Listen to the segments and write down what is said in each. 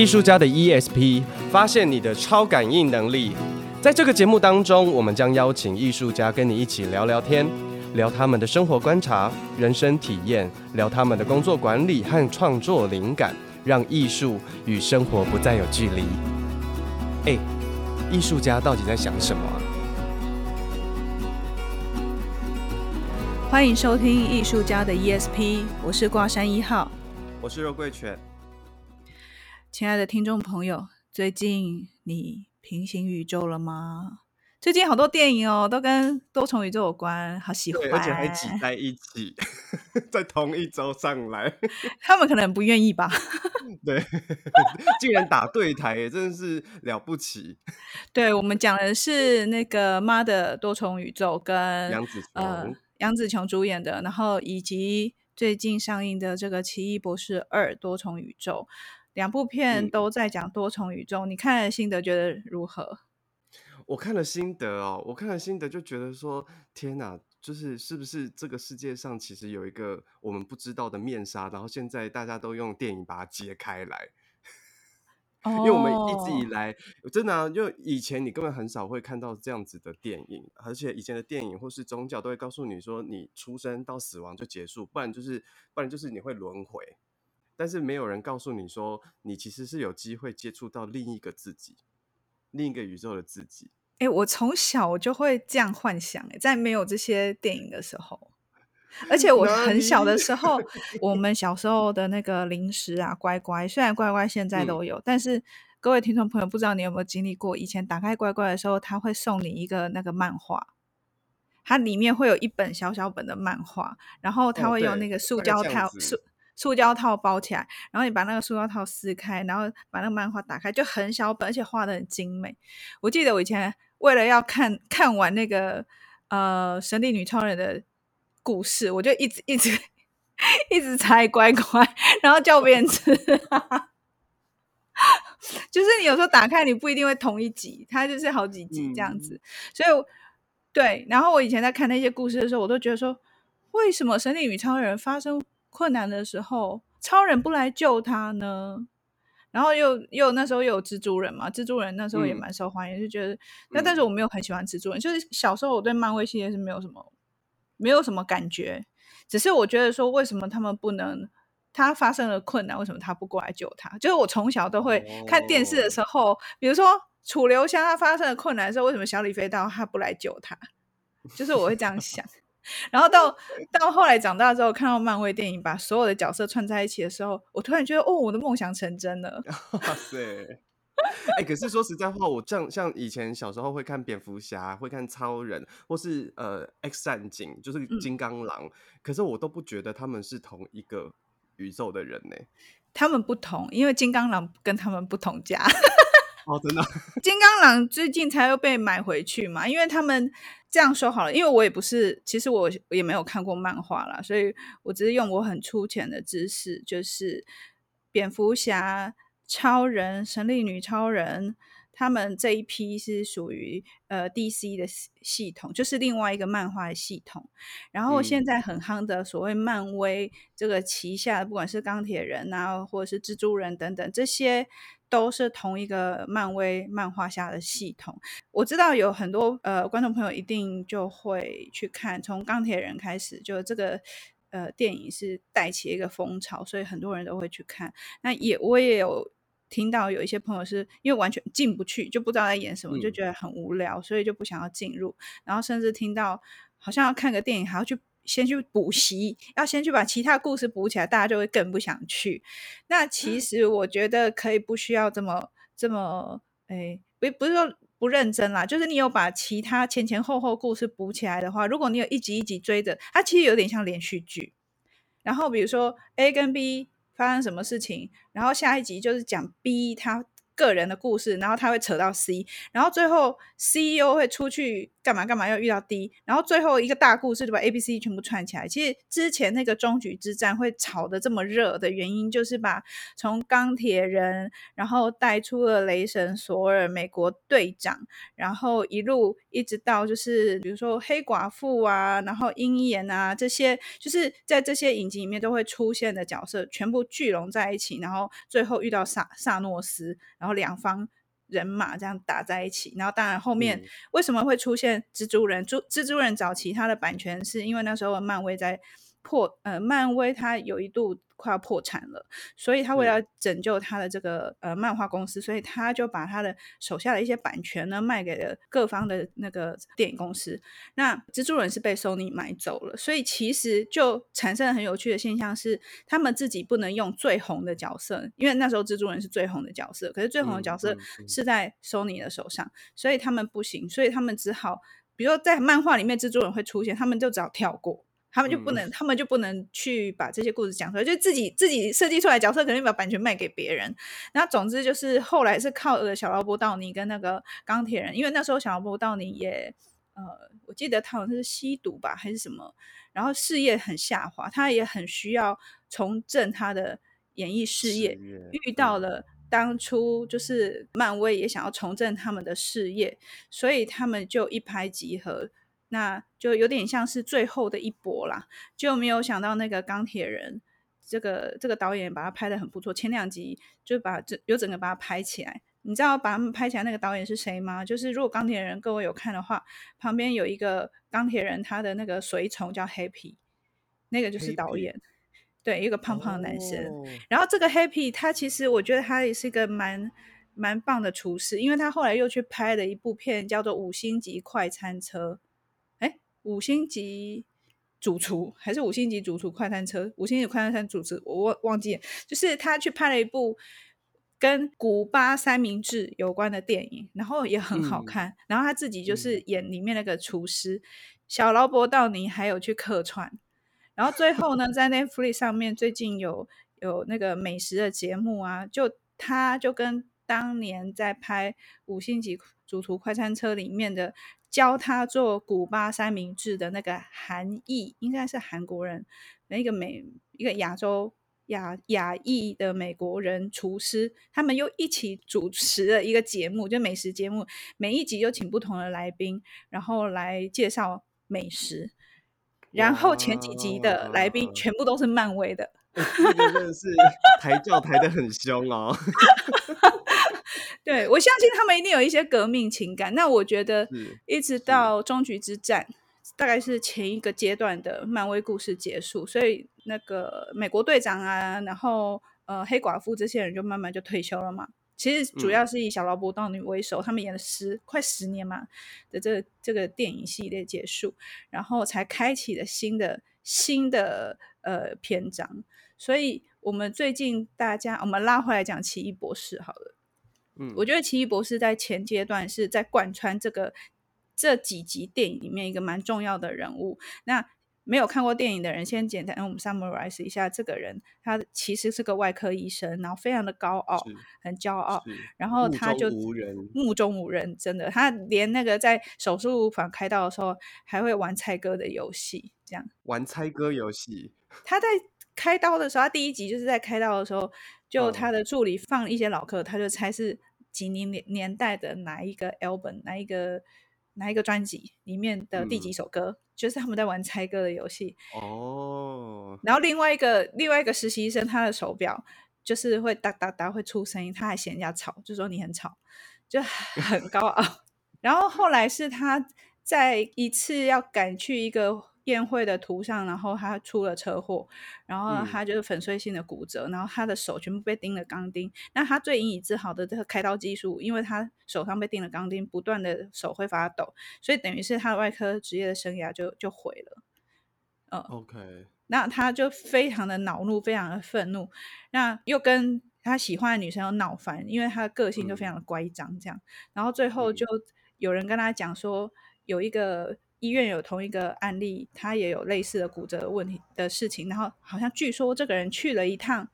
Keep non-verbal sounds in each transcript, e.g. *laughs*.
艺术家的 ESP，发现你的超感应能力。在这个节目当中，我们将邀请艺术家跟你一起聊聊天，聊他们的生活观察、人生体验，聊他们的工作管理和创作灵感，让艺术与生活不再有距离。哎，艺术家到底在想什么啊？欢迎收听艺术家的 ESP，我是挂山一号，我是肉桂犬。亲爱的听众朋友，最近你平行宇宙了吗？最近好多电影哦，都跟多重宇宙有关，好喜欢，而且还挤在一起，*laughs* 在同一周上来。*laughs* 他们可能不愿意吧？对，*laughs* 竟然打对台，也真的是了不起。对，我们讲的是那个《妈的多重宇宙》跟杨紫琼，呃，杨紫琼主演的，然后以及最近上映的这个《奇异博士二：多重宇宙》。两部片都在讲多重宇宙，嗯、你看了心得觉得如何？我看了心得哦，我看了心得就觉得说，天哪，就是是不是这个世界上其实有一个我们不知道的面纱，然后现在大家都用电影把它揭开来。*laughs* 哦、因为我们一直以来真的、啊，就以前你根本很少会看到这样子的电影，而且以前的电影或是宗教都会告诉你说，你出生到死亡就结束，不然就是不然就是你会轮回。但是没有人告诉你说，你其实是有机会接触到另一个自己，另一个宇宙的自己。哎，我从小我就会这样幻想，哎，在没有这些电影的时候，而且我很小的时候，我 *laughs* 们小时候的那个零食啊，乖乖，虽然乖乖现在都有，嗯、但是各位听众朋友，不知道你有没有经历过，以前打开乖乖的时候，他会送你一个那个漫画，它里面会有一本小小本的漫画，然后他会用那个塑胶套塑。塑胶套包起来，然后你把那个塑胶套撕开，然后把那个漫画打开，就很小本，而且画的很精美。我记得我以前为了要看 *laughs* 看完那个呃神力女超人的故事，我就一直一直 *laughs* 一直拆乖乖，然后叫别人吃。*laughs* 就是你有时候打开，你不一定会同一集，它就是好几集这样子。嗯、所以对，然后我以前在看那些故事的时候，我都觉得说，为什么神力女超人发生困难的时候，超人不来救他呢？然后又又那时候又有蜘蛛人嘛，蜘蛛人那时候也蛮受欢迎，嗯、就觉得那但是我没有很喜欢蜘蛛人，嗯、就是小时候我对漫威系列是没有什么没有什么感觉，只是我觉得说为什么他们不能，他发生了困难，为什么他不过来救他？就是我从小都会看电视的时候，哦、比如说楚留香他发生了困难的时候，为什么小李飞刀他不来救他？就是我会这样想。然后到到后来长大之后，看到漫威电影把所有的角色串在一起的时候，我突然觉得，哦，我的梦想成真了。*laughs* 哇塞！哎，可是说实在话，我像像以前小时候会看蝙蝠侠，会看超人，或是呃 X 战警，就是金刚狼，嗯、可是我都不觉得他们是同一个宇宙的人呢。他们不同，因为金刚狼跟他们不同家。哦，真的，*laughs* 金刚狼最近才又被买回去嘛？因为他们这样说好了，因为我也不是，其实我也没有看过漫画啦，所以我只是用我很粗浅的知识，就是蝙蝠侠、超人、神力女超人，他们这一批是属于呃 DC 的系统，就是另外一个漫画的系统。然后现在很夯的所谓漫威这个旗下，不管是钢铁人啊，或者是蜘蛛人等等这些。都是同一个漫威漫画下的系统。我知道有很多呃观众朋友一定就会去看，从钢铁人开始，就这个呃电影是带起一个风潮，所以很多人都会去看。那也我也有听到有一些朋友是因为完全进不去，就不知道在演什么，就觉得很无聊，嗯、所以就不想要进入。然后甚至听到好像要看个电影还要去。先去补习，要先去把其他故事补起来，大家就会更不想去。那其实我觉得可以不需要这么这么，哎，不不是说不认真啦，就是你有把其他前前后后故事补起来的话，如果你有一集一集追着，它其实有点像连续剧。然后比如说 A 跟 B 发生什么事情，然后下一集就是讲 B 他个人的故事，然后他会扯到 C，然后最后 CEO 会出去干嘛干嘛，又遇到 D，然后最后一个大故事就把 A、B、C 全部串起来。其实之前那个终局之战会炒得这么热的原因，就是把从钢铁人，然后带出了雷神索尔、美国队长，然后一路一直到就是比如说黑寡妇啊，然后鹰眼啊这些，就是在这些影集里面都会出现的角色，全部聚拢在一起，然后最后遇到萨萨诺斯，然后两方人马这样打在一起，然后当然后面为什么会出现蜘蛛人？蜘蜘蛛人早期他的版权是因为那时候漫威在破，呃，漫威它有一度。快要破产了，所以他为了拯救他的这个呃漫画公司，所以他就把他的手下的一些版权呢卖给了各方的那个电影公司。那蜘蛛人是被 Sony 买走了，所以其实就产生了很有趣的现象是，他们自己不能用最红的角色，因为那时候蜘蛛人是最红的角色，可是最红的角色是在 Sony 的手上，所以他们不行，所以他们只好，比如说在漫画里面蜘蛛人会出现，他们就只好跳过。他们就不能，嗯、他们就不能去把这些故事讲出来，就自己自己设计出来角色，肯定把版权卖给别人。然后总之就是后来是靠了小劳勃道尼跟那个钢铁人，因为那时候小劳勃道尼也呃，我记得他好像是吸毒吧还是什么，然后事业很下滑，他也很需要重振他的演艺事业，事业遇到了当初就是漫威也想要重振他们的事业，所以他们就一拍即合。那就有点像是最后的一搏啦，就没有想到那个钢铁人，这个这个导演把他拍的很不错，前两集就把这有整个把他拍起来。你知道把他们拍起来那个导演是谁吗？就是如果钢铁人各位有看的话，旁边有一个钢铁人，他的那个随从叫 Happy，那个就是导演，对，一个胖胖的男生。Oh. 然后这个 Happy 他其实我觉得他也是一个蛮蛮棒的厨师，因为他后来又去拍了一部片叫做《五星级快餐车》。五星级主厨还是五星级主厨快餐车？五星级快餐车主厨我忘忘记了，就是他去拍了一部跟古巴三明治有关的电影，然后也很好看。嗯、然后他自己就是演里面那个厨师，嗯、小劳勃道尼还有去客串。然后最后呢，在 *laughs* Netflix 上面最近有有那个美食的节目啊，就他就跟当年在拍五星级主厨快餐车里面的。教他做古巴三明治的那个韩裔，应该是韩国人，那个美一个亚洲亚亚裔的美国人厨师，他们又一起主持了一个节目，就美食节目，每一集就请不同的来宾，然后来介绍美食，然后前几集的来宾全部都是漫威的，*laughs* 这个真的是抬轿抬得很凶哦。*laughs* 对，我相信他们一定有一些革命情感。那我觉得，一直到终局之战，大概是前一个阶段的漫威故事结束，所以那个美国队长啊，然后呃黑寡妇这些人就慢慢就退休了嘛。其实主要是以小劳勃道尼为首，他们演了十快十年嘛的这个这个电影系列结束，然后才开启了新的新的呃篇章。所以我们最近大家，我们拉回来讲奇异博士好了。嗯，我觉得奇异博士在前阶段是在贯穿这个这几集电影里面一个蛮重要的人物。那没有看过电影的人，先简单我们 summarize 一下这个人，他其实是个外科医生，然后非常的高傲，很骄傲，然后他就目中无人，目中无人，真的，他连那个在手术房开刀的时候还会玩猜歌的游戏，这样玩猜歌游戏。他在开刀的时候，他第一集就是在开刀的时候。就他的助理放一些老歌，他就猜是几年年年代的哪一个 album，哪一个哪一个专辑里面的第几首歌，嗯、就是他们在玩猜歌的游戏。哦。然后另外一个另外一个实习生，他的手表就是会哒哒哒会出声音，他还嫌人家吵，就说你很吵，就很高傲。*laughs* 然后后来是他在一次要赶去一个。宴会的图上，然后他出了车祸，然后他就是粉碎性的骨折，嗯、然后他的手全部被钉了钢钉。那他最引以自豪的这个开刀技术，因为他手上被钉了钢钉，不断的手会发抖，所以等于是他的外科职业的生涯就就毁了。嗯，OK。那他就非常的恼怒，非常的愤怒，那又跟他喜欢的女生又闹翻，因为他的个性就非常的乖张，这样。嗯、然后最后就有人跟他讲说，有一个。医院有同一个案例，他也有类似的骨折问题的事情，然后好像据说这个人去了一趟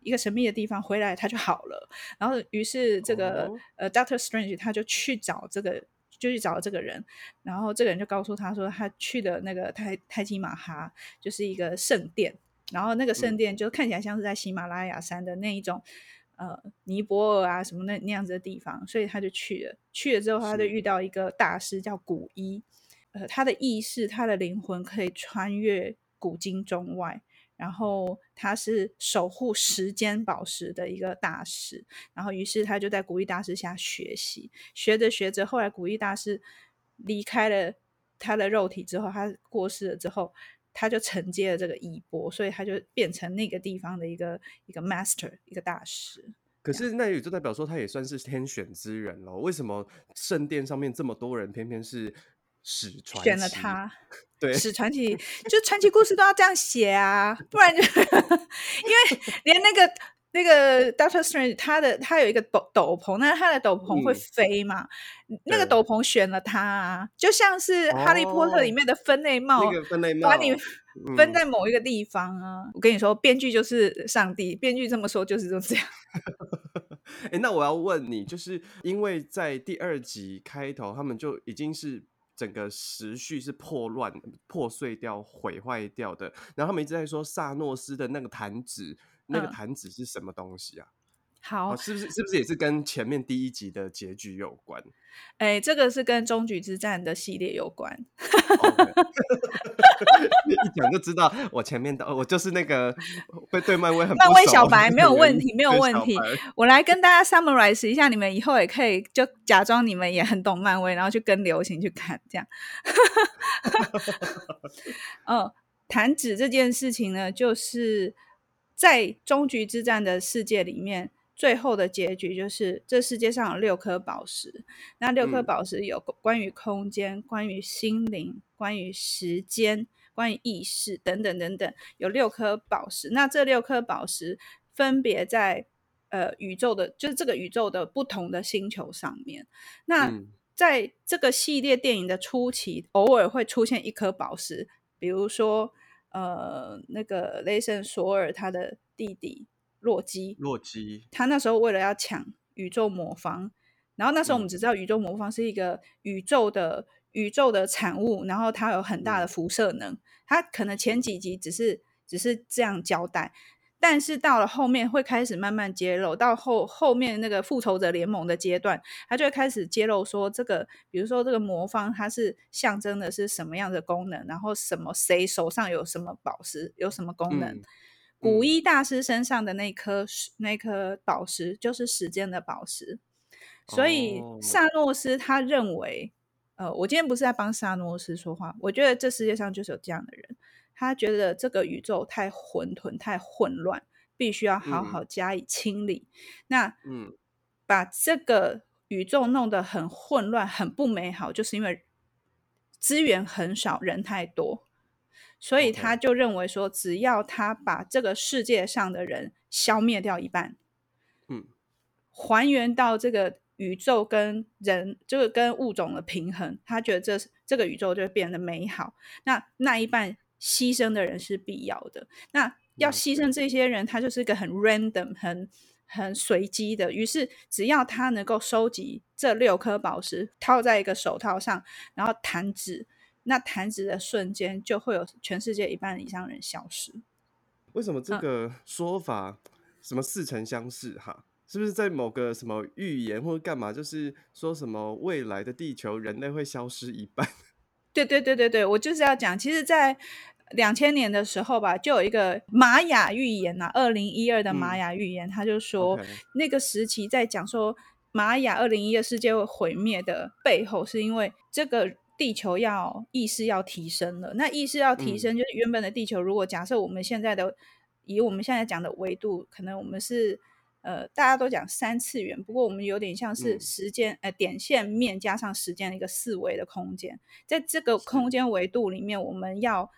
一个神秘的地方回来，他就好了。然后于是这个、哦、呃，Doctor Strange 他就去找这个，就去找这个人。然后这个人就告诉他说，他去的那个泰泰姬玛哈就是一个圣殿。然后那个圣殿就看起来像是在喜马拉雅山的那一种，嗯、呃，尼泊尔啊什么那那样子的地方。所以他就去了。去了之后，他就遇到一个大师叫古一。呃，他的意识，他的灵魂可以穿越古今中外，然后他是守护时间宝石的一个大师，然后于是他就在古一大师下学习，学着学着，后来古一大师离开了他的肉体之后，他过世了之后，他就承接了这个衣钵，所以他就变成那个地方的一个一个 master，一个大师。可是那也就代表说，他也算是天选之人了。为什么圣殿上面这么多人，偏偏是？史传奇，选了他，对，史传奇 *laughs* 就传奇故事都要这样写啊，不然就因为连那个那个 Doctor Strange 他的他有一个斗斗篷，那他的斗篷会飞嘛？嗯、那个斗篷选了他，啊，就像是哈利波特里面的分类帽，哦那个、分类帽把你分在某一个地方啊。嗯、我跟你说，编剧就是上帝，编剧这么说就是就这样。哎、欸，那我要问你，就是因为在第二集开头，他们就已经是。整个时序是破乱、破碎掉、毁坏掉的。然后他们一直在说萨诺斯的那个弹指，那个弹指是什么东西啊？好，哦、是不是是不是也是跟前面第一集的结局有关？哎，这个是跟终局之战的系列有关。*laughs* 一讲就知道，我前面的我就是那个会对漫威很漫威小白，*laughs* 没有问题，没有问题。我来跟大家 summarize 一下，你们以后也可以就假装你们也很懂漫威，然后去跟流行去看这样。*laughs* 哦，弹指这件事情呢，就是在终局之战的世界里面。最后的结局就是，这世界上有六颗宝石。那六颗宝石有关于空间、嗯、关于心灵、关于时间、关于意识等等等等，有六颗宝石。那这六颗宝石分别在呃宇宙的，就是这个宇宙的不同的星球上面。那在这个系列电影的初期，偶尔会出现一颗宝石，比如说呃那个雷神索尔他的弟弟。洛基，洛基，他那时候为了要抢宇宙魔方，然后那时候我们只知道宇宙魔方是一个宇宙的宇宙的产物，然后它有很大的辐射能。它可能前几集只是只是这样交代，但是到了后面会开始慢慢揭露，到后后面那个复仇者联盟的阶段，他就会开始揭露说这个，比如说这个魔方它是象征的是什么样的功能，然后什么谁手上有什么宝石，有什么功能。嗯古一大师身上的那颗那颗宝石就是时间的宝石，所以萨诺斯他认为，呃，我今天不是在帮萨诺斯说话，我觉得这世界上就是有这样的人，他觉得这个宇宙太混沌、太混乱，必须要好好加以清理。嗯、那，嗯，把这个宇宙弄得很混乱、很不美好，就是因为资源很少，人太多。所以他就认为说，只要他把这个世界上的人消灭掉一半，嗯，还原到这个宇宙跟人，这个跟物种的平衡，他觉得这这个宇宙就会变得美好。那那一半牺牲的人是必要的。那要牺牲这些人，他就是一个很 random、很很随机的。于是只要他能够收集这六颗宝石，套在一个手套上，然后弹指。那弹指的瞬间，就会有全世界一半以上人消失。为什么这个说法什么似曾相识？哈，是不是在某个什么预言或者干嘛？就是说什么未来的地球人类会消失一半？*laughs* 对对对对对，我就是要讲，其实，在两千年的时候吧，就有一个玛雅预言呐、啊，二零一二的玛雅预言，他、嗯、就说 Okay. 那个时期在讲说玛雅二零一二世界会毁灭的背后，是因为这个。地球要意识要提升了，那意识要提升，就是原本的地球，如果假设我们现在的、嗯、以我们现在讲的维度，可能我们是呃大家都讲三次元，不过我们有点像是时间、嗯、呃点线面加上时间的一个四维的空间，在这个空间维度里面，我们要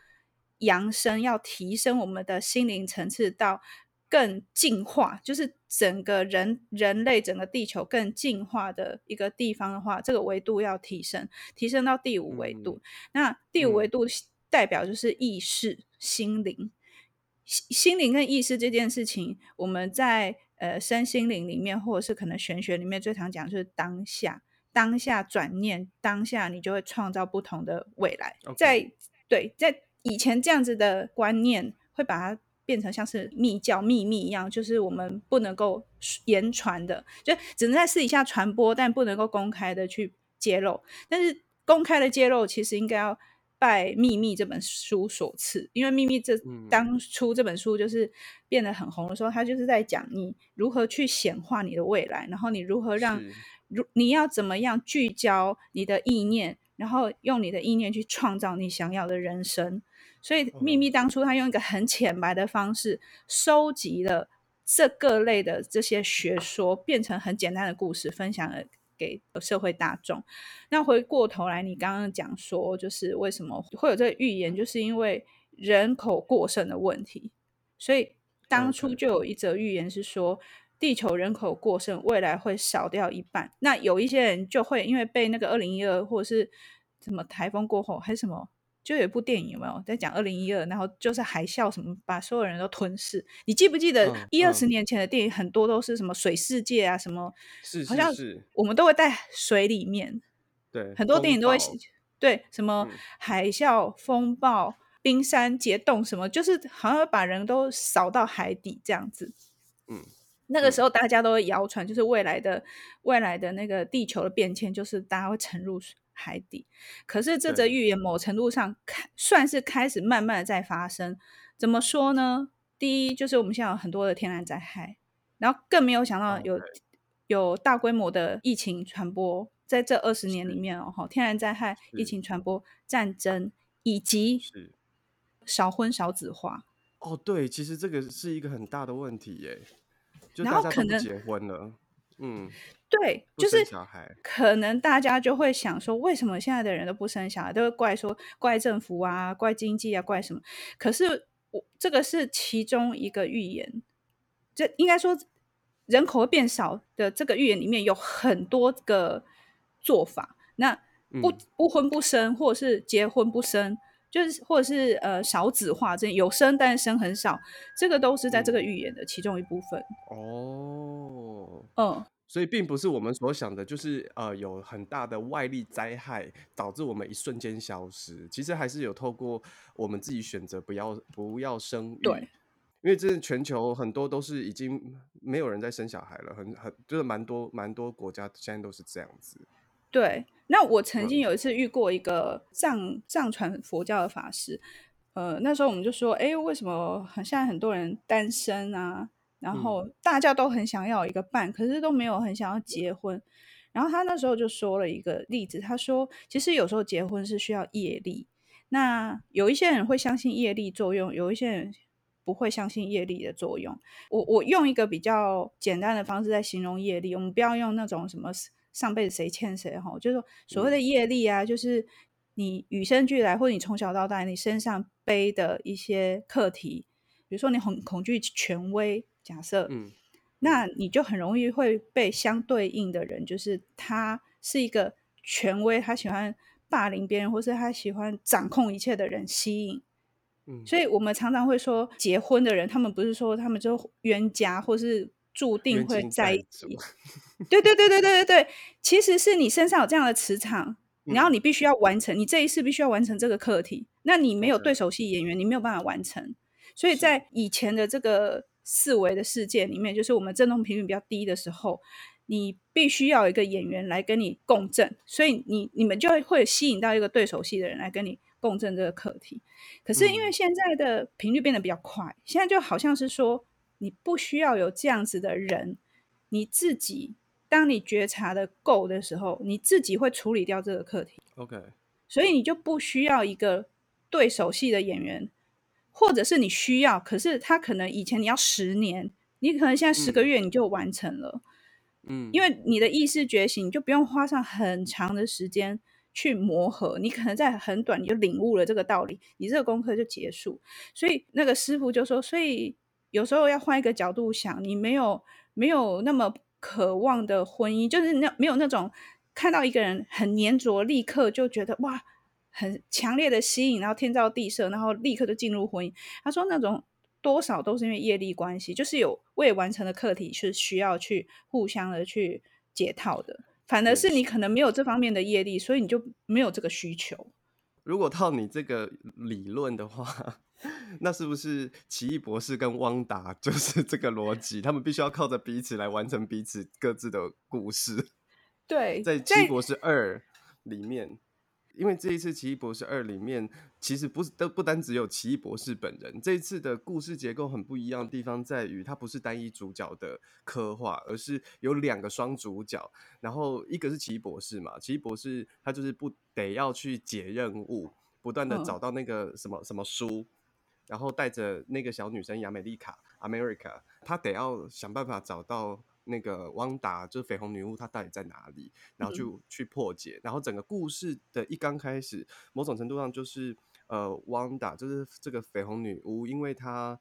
扬升，要提升我们的心灵层次到。更进化，就是整个人人类整个地球更进化的一个地方的话，这个维度要提升，提升到第五维度。嗯、那第五维度代表就是意识、嗯、心灵。心灵跟意识这件事情，我们在呃身心灵里面，或者是可能玄学里面最常讲就是当下，当下转念，当下你就会创造不同的未来。在对，在以前这样子的观念，会把它变成像是密教秘密一样，就是我们不能够言传的，就只能在私底下传播，但不能够公开的去揭露。但是公开的揭露，其实应该要。拜《秘密》这本书所赐，因为《秘密》这当初这本书就是变得很红的时候，它就是在讲你如何去显化你的未来，然后你如何让如你要怎么样聚焦你的意念，然后用你的意念去创造你想要的人生。所以，《秘密》当初他用一个很浅白的方式收集了这各类的这些学说，变成很简单的故事，分享了。给社会大众。那回过头来，你刚刚讲说，就是为什么会有这个预言，就是因为人口过剩的问题。所以当初就有一则预言是说，地球人口过剩，未来会少掉一半。那有一些人就会因为被那个二零一二或者是什么台风过后，还是什么。就有一部电影有没有在讲二零一二，然后就是海啸什么把所有人都吞噬。你记不记得一二十年前的电影很多都是什么水世界啊，什么是好像我们都会在水里面。对，很多电影都会对什么海啸、风暴、冰山结冻什么，就是好像把人都扫到海底这样子。嗯，那个时候大家都会谣传，就是未来的未来的那个地球的变迁，就是大家会沉入水。海底，可是这则预言某程度上开算是开始慢慢的在发生。怎么说呢？第一就是我们现在有很多的天然灾害，然后更没有想到有有大规模的疫情传播，在这二十年里面哦，天然灾害、疫情传播、战争以及少婚少子化。哦，对，其实这个是一个很大的问题耶，就大家都不结婚了，嗯。对，就是可能大家就会想说，为什么现在的人都不生小孩，都会怪说怪政府啊，怪经济啊，怪什么？可是我这个是其中一个预言，这应该说人口会变少的这个预言里面有很多个做法。那不不婚不生，或者是结婚不生，就是或者是呃少子化，这有生但是生很少，这个都是在这个预言的其中一部分。哦，嗯。所以并不是我们所想的，就是呃有很大的外力灾害导致我们一瞬间消失。其实还是有透过我们自己选择不要不要生育。对，因为这全球很多都是已经没有人在生小孩了，很很就是蛮多蛮多国家现在都是这样子。对，那我曾经有一次遇过一个藏藏传佛教的法师，呃，那时候我们就说，哎，为什么现在很多人单身啊？然后大家都很想要一个伴，可是都没有很想要结婚。然后他那时候就说了一个例子，他说，其实有时候结婚是需要业力。那有一些人会相信业力作用，有一些人不会相信业力的作用。我我用一个比较简单的方式在形容业力，我们不要用那种什么上辈子谁欠谁哈，就是所谓的业力啊，就是你与生俱来或者你从小到大你身上背的一些课题，比如说你很恐惧权威。假设，嗯，那你就很容易会被相对应的人，就是他是一个权威，他喜欢霸凌别人，或是他喜欢掌控一切的人吸引。嗯，所以我们常常会说，结婚的人，他们不是说他们就冤家，或是注定会在一起。对对对对对对对，其实是你身上有这样的磁场，然后你必须要完成，你这一世必须要完成这个课题。那你没有对手戏演员，你没有办法完成。所以在以前的这个。四维的世界里面，就是我们振动频率比较低的时候，你必须要有一个演员来跟你共振，所以你你们就会吸引到一个对手戏的人来跟你共振这个课题。可是因为现在的频率变得比较快，嗯、现在就好像是说，你不需要有这样子的人，你自己当你觉察的够的时候，你自己会处理掉这个课题。OK，所以你就不需要一个对手戏的演员。或者是你需要，可是他可能以前你要十年，你可能现在十个月你就完成了，嗯，因为你的意识觉醒，你就不用花上很长的时间去磨合，你可能在很短你就领悟了这个道理，你这个功课就结束。所以那个师傅就说，所以有时候要换一个角度想，你没有没有那么渴望的婚姻，就是那没有那种看到一个人很黏着，立刻就觉得哇。很强烈的吸引，然后天造地设，然后立刻就进入婚姻。他说那种多少都是因为业力关系，就是有未完成的课题是需要去互相的去解套的。反而是你可能没有这方面的业力，所以你就没有这个需求。如果套你这个理论的话，*laughs* 那是不是奇异博士跟汪达就是 *laughs* 这个逻辑？他们必须要靠着彼此来完成彼此各自的故事。对，在奇异博士二里面。因为这一次《奇异博士二》里面，其实不是都不单只有奇异博士本人。这一次的故事结构很不一样的地方在于，它不是单一主角的刻画，而是有两个双主角。然后一个是奇异博士嘛，奇异博士他就是不得要去解任务，不断的找到那个什么什么书，然后带着那个小女生亚美丽卡 （America），他得要想办法找到。那个汪达就是绯红女巫，她到底在哪里？然后就去，去破解。然后整个故事的一刚开始，某种程度上就是呃，汪达就是这个绯红女巫，因为她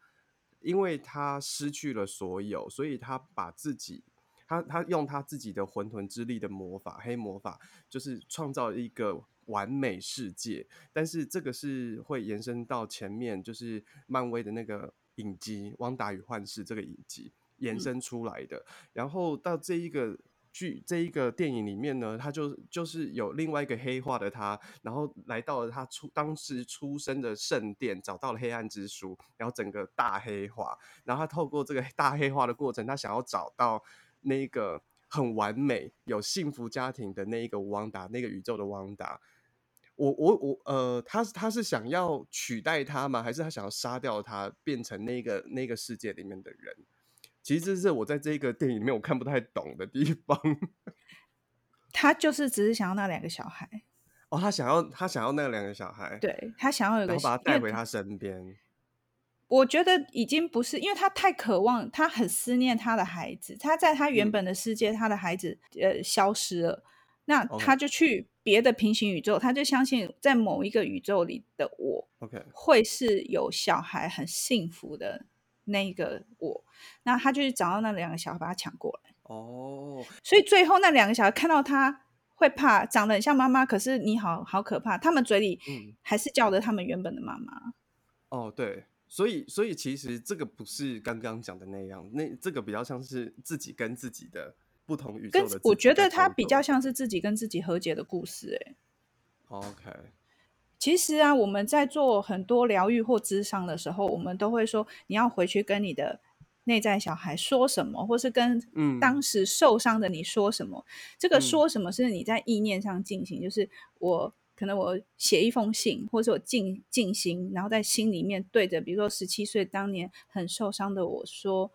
因为她失去了所有，所以她把自己，她她用她自己的混沌之力的魔法，黑魔法，就是创造一个完美世界。但是这个是会延伸到前面，就是漫威的那个影集《汪达与幻视》这个影集。延伸出来的，然后到这一个剧、这一个电影里面呢，他就就是有另外一个黑化的他，然后来到了他出当时出生的圣殿，找到了黑暗之书，然后整个大黑化，然后他透过这个大黑化的过程，他想要找到那个很完美、有幸福家庭的那一个汪达，那个宇宙的汪达。我我我呃，他他是想要取代他吗？还是他想要杀掉他，变成那个那个世界里面的人？其实这是我在这个电影里面我看不太懂的地方。*laughs* 他就是只是想要那两个小孩。哦，他想要他想要那两个小孩。对，他想要有个，然后把他带回他身边。我觉得已经不是，因为他太渴望，他很思念他的孩子。他在他原本的世界，嗯、他的孩子呃消失了，那他就去别的平行宇宙，他就相信在某一个宇宙里的我，OK，会是有小孩很幸福的。那个我，那他就去找到那两个小孩，把他抢过来。哦，所以最后那两个小孩看到他会怕，长得很像妈妈，可是你好好可怕，他们嘴里还是叫着他们原本的妈妈。嗯。哦，对，所以所以其实这个不是刚刚讲的那样，那这个比较像是自己跟自己的不同宇宙的。我觉得他比较像是自己跟自己和解的故事，哎。OK。其实啊，我们在做很多疗愈或咨商的时候，我们都会说，你要回去跟你的内在小孩说什么，或是跟当时受伤的你说什么。嗯、这个说什么是你在意念上进行，嗯、就是我可能我写一封信，或者我静静心，然后在心里面对着，比如说十七岁当年很受伤的我说，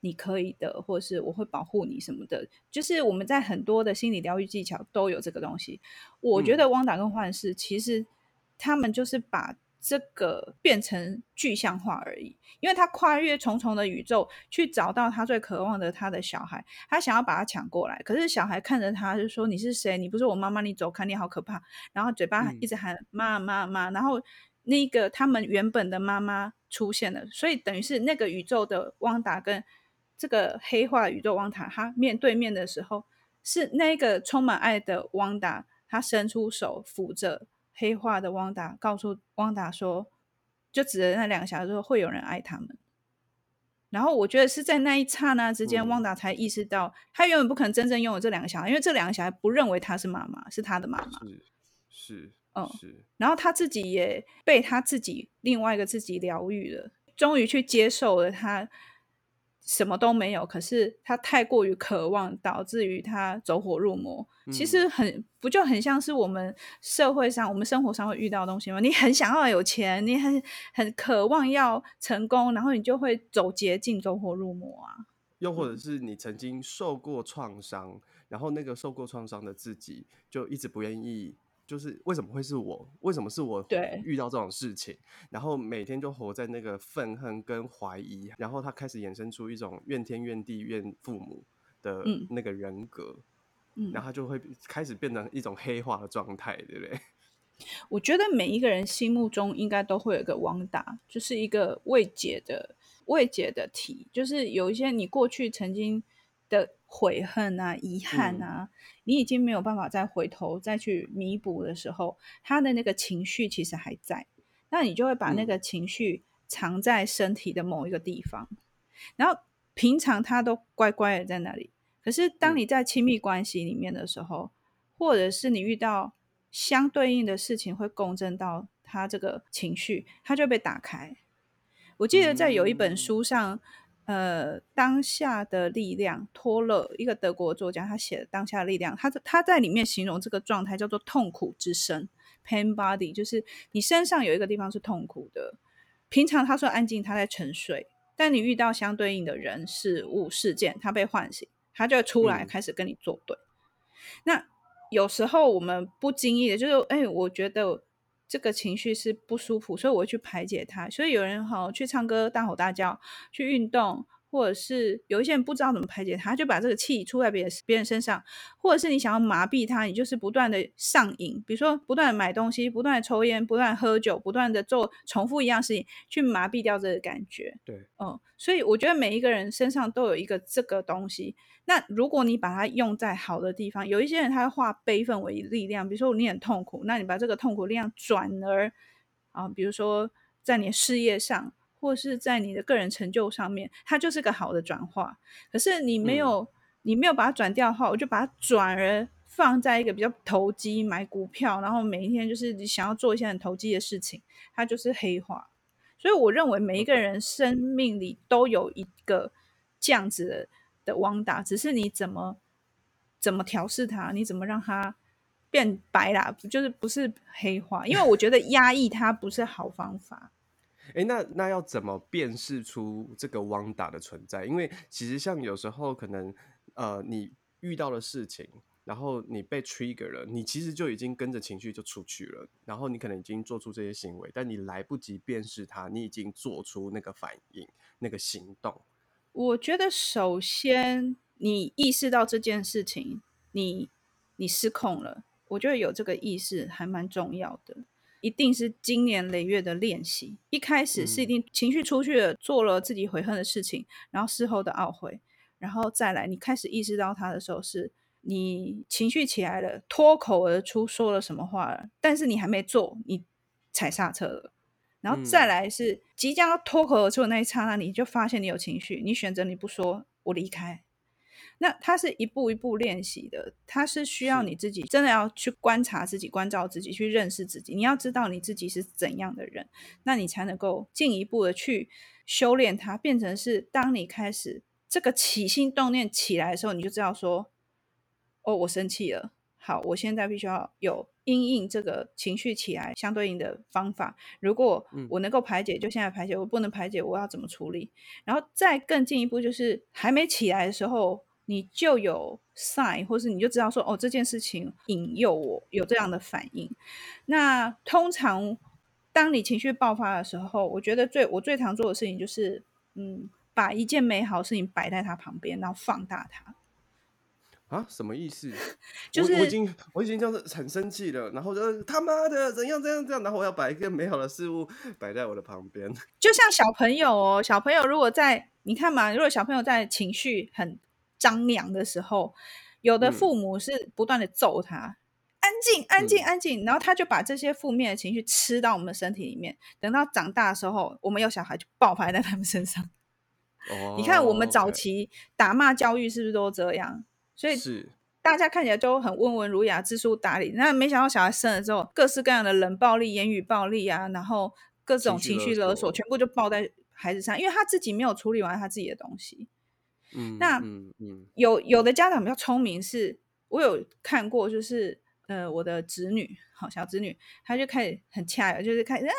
你可以的，或是我会保护你什么的。就是我们在很多的心理疗愈技巧都有这个东西。我觉得汪达跟幻视其实。他们就是把这个变成具象化而已，因为他跨越重重的宇宙去找到他最渴望的他的小孩，他想要把他抢过来，可是小孩看着他就说：“你是谁？你不是我妈妈，你走开，你好可怕。”然后嘴巴一直喊“妈妈妈”，然后那个他们原本的妈妈出现了，所以等于是那个宇宙的汪达跟这个黑化宇宙汪达，他面对面的时候，是那个充满爱的汪达，他伸出手扶着。黑化的汪达告诉汪达说：“就指着那两个小孩说，会有人爱他们。”然后我觉得是在那一刹那之间，汪达才意识到，他永远不可能真正拥有这两个小孩，因为这两个小孩不认为他是妈妈，是他的妈妈。是是，嗯，是。然后他自己也被他自己另外一个自己疗愈了，终于去接受了他。什么都没有，可是他太过于渴望，导致于他走火入魔。嗯、其实很不就很像是我们社会上、我们生活上会遇到的东西吗？你很想要有钱，你很很渴望要成功，然后你就会走捷径、走火入魔啊。又或者是你曾经受过创伤，然后那个受过创伤的自己就一直不愿意。就是为什么会是我？为什么是我遇到这种事情？然后每天就活在那个愤恨跟怀疑，然后他开始衍生出一种怨天怨地怨父母的那个人格，嗯，然后他就会开始变成一种黑化的状态，对不对？*laughs* 我觉得每一个人心目中应该都会有一个汪达，就是一个未解的未解的题，就是有一些你过去曾经的悔恨啊、遗憾啊，嗯、你已经没有办法再回头再去弥补的时候，他的那个情绪其实还在，那你就会把那个情绪藏在身体的某一个地方，然后平常他都乖乖的在那里。可是当你在亲密关系里面的时候，嗯、或者是你遇到相对应的事情，会共振到他这个情绪，他就被打开。我记得在有一本书上，嗯、呃，当下的力量，托勒一个德国作家，他写的《当下的力量》，他他在里面形容这个状态叫做痛苦之身 （pain body），就是你身上有一个地方是痛苦的。平常他说安静，他在沉睡，但你遇到相对应的人、事物、事件，他被唤醒，他就会出来开始跟你作对。嗯、那有时候我们不经意的，就是哎，我觉得。这个情绪是不舒服，所以我会去排解它。所以有人哈去唱歌、大吼大叫、去运动，或者是有一些人不知道怎么排解它，就把这个气出在别人别人身上，或者是你想要麻痹他，你就是不断的上瘾，比如说不断的买东西、不断的抽烟、不断的喝酒、不断的做重复一样事情，去麻痹掉这个感觉。对，嗯，所以我觉得每一个人身上都有一个这个东西。那如果你把它用在好的地方，有一些人他会化悲愤为力量，比如说你很痛苦，那你把这个痛苦力量转而啊，比如说在你的事业上，或是在你的个人成就上面，它就是个好的转化。可是你没有，嗯、你没有把它转掉的话，我就把它转而放在一个比较投机，买股票，然后每一天就是你想要做一些很投机的事情，它就是黑化。所以我认为每一个人生命里都有一个这样子的。的汪达，只是你怎么怎么调试它，你怎么让它变白啦？就是不是黑化？因为我觉得压抑它不是好方法。哎，那那要怎么辨识出这个汪达的存在？因为其实像有时候可能呃，你遇到的事情，然后你被 trigger 了，你其实就已经跟着情绪就出去了，然后你可能已经做出这些行为，但你来不及辨识它，你已经做出那个反应、那个行动。我觉得，首先你意识到这件事情，你你失控了。我觉得有这个意识还蛮重要的，一定是经年累月的练习。一开始是一定情绪出去了，做了自己悔恨的事情，然后事后的懊悔，然后再来，你开始意识到它的时候，是你情绪起来了，脱口而出说了什么话了，但是你还没做，你踩刹车了。然后再来是即将要脱口而出的那一刹那，你就发现你有情绪，你选择你不说，我离开。那它是一步一步练习的，它是需要你自己真的要去观察自己、关照自己、去认识自己。你要知道你自己是怎样的人，那你才能够进一步的去修炼它，变成是当你开始这个起心动念起来的时候，你就知道说，哦，我生气了。好，我现在必须要有因应这个情绪起来相对应的方法。如果我能够排解，就现在排解；我不能排解，我要怎么处理？然后再更进一步，就是还没起来的时候，你就有 sign，或是你就知道说，哦，这件事情引诱我有这样的反应。那通常当你情绪爆发的时候，我觉得最我最常做的事情就是，嗯，把一件美好的事情摆在他旁边，然后放大它。啊，什么意思？*laughs* 就是我，我已经我已经这样子很生气了，然后就他妈的怎样怎样怎样，然后我要把一个美好的事物摆在我的旁边。*laughs* 就像小朋友哦，小朋友如果在你看嘛，如果小朋友在情绪很张扬的时候，有的父母是不断的揍他，嗯、安静安静安静，然后他就把这些负面的情绪吃到我们的身体里面，等到长大的时候，我们有小孩就爆发在他们身上。*laughs* 哦，你看我们早期打骂教育是不是都这样？所以是大家看起来都很温文儒雅、知书达理，那没想到小孩生了之后，各式各样的冷暴力、言语暴力啊，然后各种情绪勒索，全部就爆在孩子上，因为他自己没有处理完他自己的东西。嗯，那嗯嗯，有有的家长比较聪明是，是我有看过，就是呃，我的侄女，好小侄女，她就开始很恰，就是开始啊，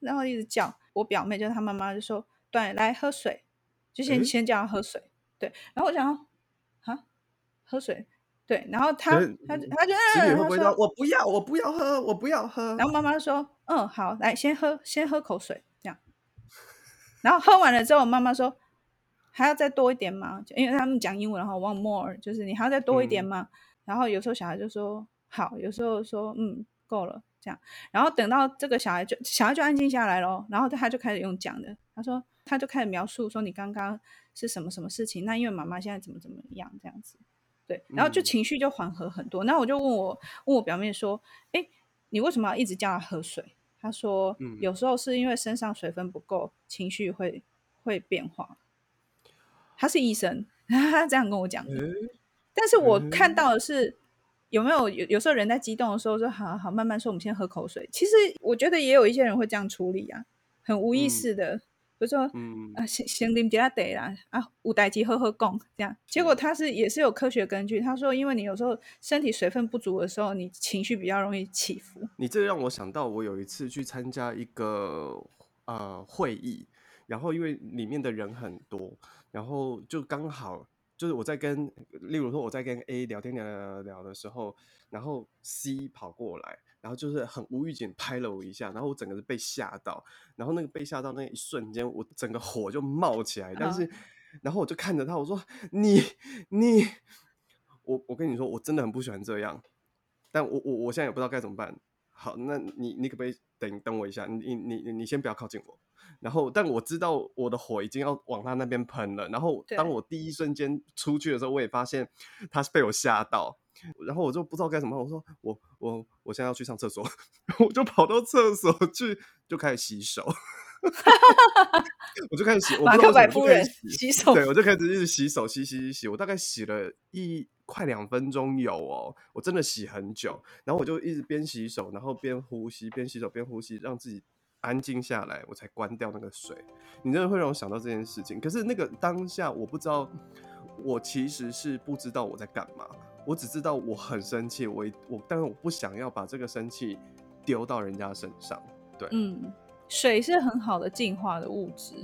然后一直叫我表妹，就是她妈妈就说，对，来喝水，就先、欸、先叫她喝水，对，然后我想啊。喝水，对，然后他他他就嗯，他说我不要，我不要喝，我不要喝。然后妈妈说，嗯，好，来先喝，先喝口水，这样。*laughs* 然后喝完了之后，妈妈说还要再多一点吗？因为他们讲英文，然后 one more，就是你还要再多一点吗？嗯、然后有时候小孩就说好，有时候说嗯够了，这样。然后等到这个小孩就小孩就安静下来了，然后他就开始用讲的，他说他就开始描述说你刚刚是什么什么事情，那因为妈妈现在怎么怎么样这样子。对，然后就情绪就缓和很多。那、嗯、我就问我问我表妹说：“哎，你为什么要一直叫他喝水？他说，有时候是因为身上水分不够，情绪会会变化。他是医生，他 *laughs* 这样跟我讲的。欸、但是我看到的是，有没有有有时候人在激动的时候说，好好好，慢慢说，我们先喝口水。其实我觉得也有一些人会这样处理啊，很无意识的。嗯比如说，嗯啊，先先啉点得啦，啊，五代志好好讲，这样。结果他是也是有科学根据，他说，因为你有时候身体水分不足的时候，你情绪比较容易起伏。你这个让我想到，我有一次去参加一个呃会议，然后因为里面的人很多，然后就刚好就是我在跟，例如说我在跟 A 聊天聊聊聊的时候，然后 C 跑过来。然后就是很无预警拍了我一下，然后我整个是被吓到，然后那个被吓到那一瞬间，我整个火就冒起来。但是，哦、然后我就看着他，我说：“你你，我我跟你说，我真的很不喜欢这样，但我我我现在也不知道该怎么办。好，那你你可不可以等等我一下？你你你你先不要靠近我。然后，但我知道我的火已经要往他那边喷了。然后，当我第一瞬间出去的时候，我也发现他是被我吓到。”然后我就不知道该怎么办，我说我我我现在要去上厕所，*laughs* 我就跑到厕所去，就开始洗手 *laughs* *laughs* 我就开始洗，马克白夫人洗手，对，我就开始一直洗手，洗洗洗洗，我大概洗了一快两分钟有哦，我真的洗很久，然后我就一直边洗手，然后边呼吸，边洗手边呼吸，让自己安静下来，我才关掉那个水。你真的会让我想到这件事情，可是那个当下我不知道，我其实是不知道我在干嘛。我只知道我很生气，我我，但是我不想要把这个生气丢到人家身上。对，嗯，水是很好的净化的物质，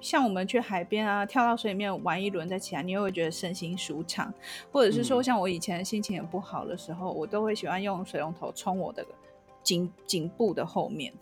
像我们去海边啊，跳到水里面玩一轮再起来，你又会觉得身心舒畅。或者是说，像我以前心情很不好的时候，嗯、我都会喜欢用水龙头冲我的颈颈部的后面，